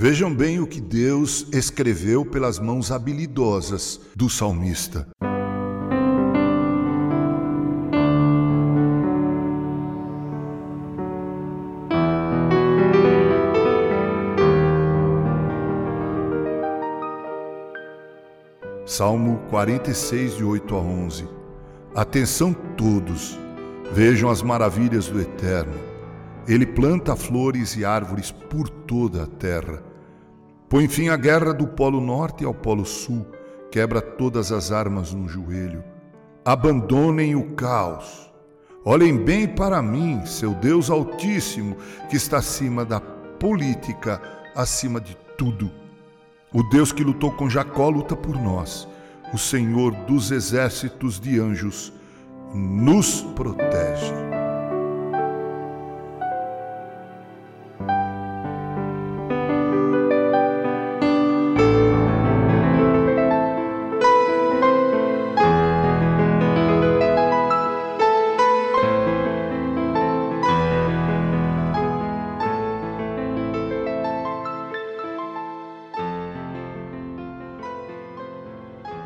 Vejam bem o que Deus escreveu pelas mãos habilidosas do salmista. Salmo 46, de 8 a 11. Atenção todos, vejam as maravilhas do Eterno. Ele planta flores e árvores por toda a terra. Põe fim à guerra do Polo Norte ao Polo Sul, quebra todas as armas no joelho. Abandonem o caos. Olhem bem para mim, seu Deus Altíssimo, que está acima da política, acima de tudo. O Deus que lutou com Jacó luta por nós. O Senhor dos exércitos de anjos nos protege.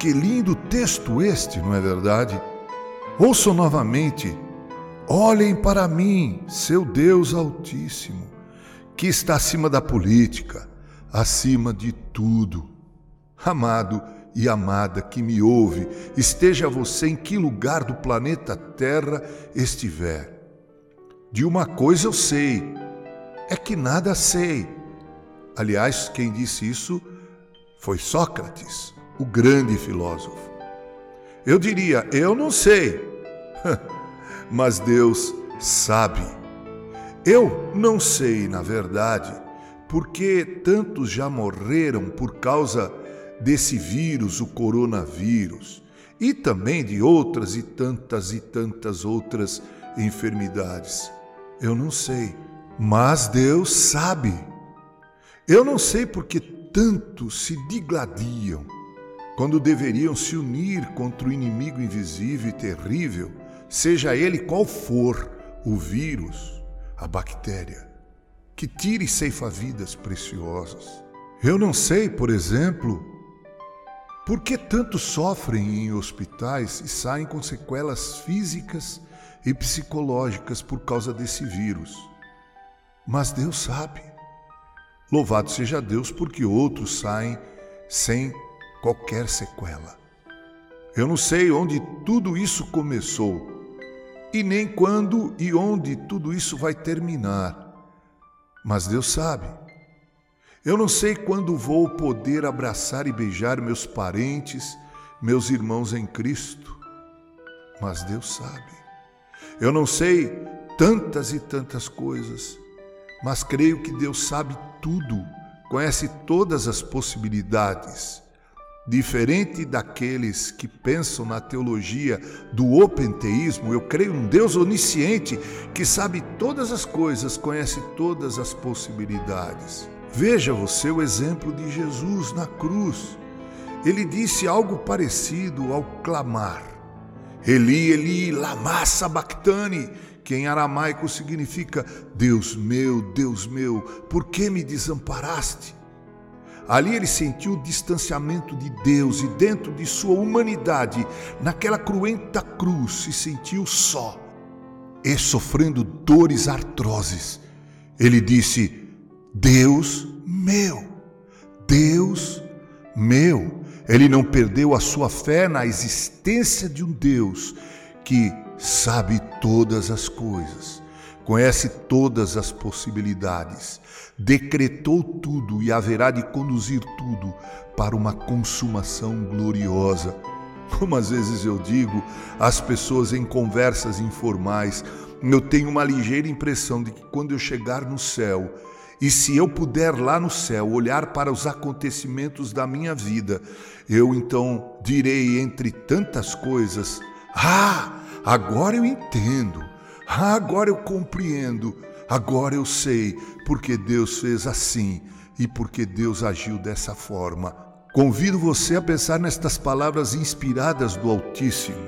Que lindo texto este, não é verdade? Ouçam novamente. Olhem para mim, seu Deus Altíssimo, que está acima da política, acima de tudo. Amado e amada que me ouve, esteja você em que lugar do planeta Terra estiver. De uma coisa eu sei, é que nada sei. Aliás, quem disse isso foi Sócrates o grande filósofo. Eu diria, eu não sei, mas Deus sabe. Eu não sei, na verdade, porque tantos já morreram por causa desse vírus, o coronavírus, e também de outras e tantas e tantas outras enfermidades. Eu não sei, mas Deus sabe. Eu não sei porque tantos se digladiam quando deveriam se unir contra o inimigo invisível e terrível, seja ele qual for o vírus, a bactéria, que tire e ceifa vidas preciosas. Eu não sei, por exemplo, por que tantos sofrem em hospitais e saem com sequelas físicas e psicológicas por causa desse vírus. Mas Deus sabe. Louvado seja Deus porque outros saem sem qualquer sequela. Eu não sei onde tudo isso começou e nem quando e onde tudo isso vai terminar, mas Deus sabe. Eu não sei quando vou poder abraçar e beijar meus parentes, meus irmãos em Cristo, mas Deus sabe. Eu não sei tantas e tantas coisas, mas creio que Deus sabe tudo, conhece todas as possibilidades Diferente daqueles que pensam na teologia do openteísmo, eu creio num Deus onisciente que sabe todas as coisas, conhece todas as possibilidades. Veja você o exemplo de Jesus na cruz. Ele disse algo parecido ao clamar: Eli, Eli, lama sabachthani, que em aramaico significa: Deus meu, Deus meu, por que me desamparaste? Ali ele sentiu o distanciamento de Deus e, dentro de sua humanidade, naquela cruenta cruz, se sentiu só e sofrendo dores artroses. Ele disse: Deus meu, Deus meu. Ele não perdeu a sua fé na existência de um Deus que sabe todas as coisas conhece todas as possibilidades, decretou tudo e haverá de conduzir tudo para uma consumação gloriosa. Como às vezes eu digo às pessoas em conversas informais, eu tenho uma ligeira impressão de que quando eu chegar no céu, e se eu puder lá no céu olhar para os acontecimentos da minha vida, eu então direi entre tantas coisas: Ah, agora eu entendo. Ah, agora eu compreendo, agora eu sei porque Deus fez assim e porque Deus agiu dessa forma. Convido você a pensar nestas palavras inspiradas do Altíssimo,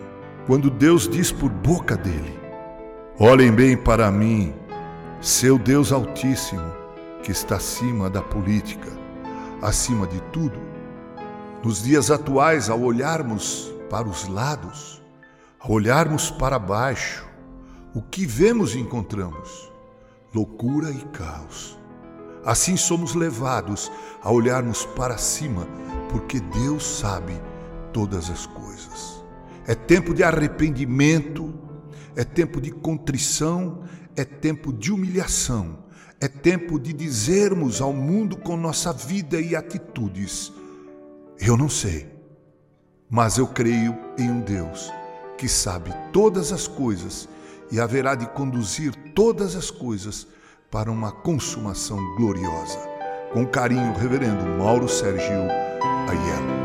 quando Deus diz por boca dele: Olhem bem para mim, seu Deus Altíssimo, que está acima da política, acima de tudo. Nos dias atuais, ao olharmos para os lados, ao olharmos para baixo, o que vemos e encontramos? Loucura e caos. Assim somos levados a olharmos para cima, porque Deus sabe todas as coisas. É tempo de arrependimento, é tempo de contrição, é tempo de humilhação, é tempo de dizermos ao mundo com nossa vida e atitudes: Eu não sei, mas eu creio em um Deus que sabe todas as coisas e haverá de conduzir todas as coisas para uma consumação gloriosa. Com carinho, Reverendo Mauro Sérgio Aiello.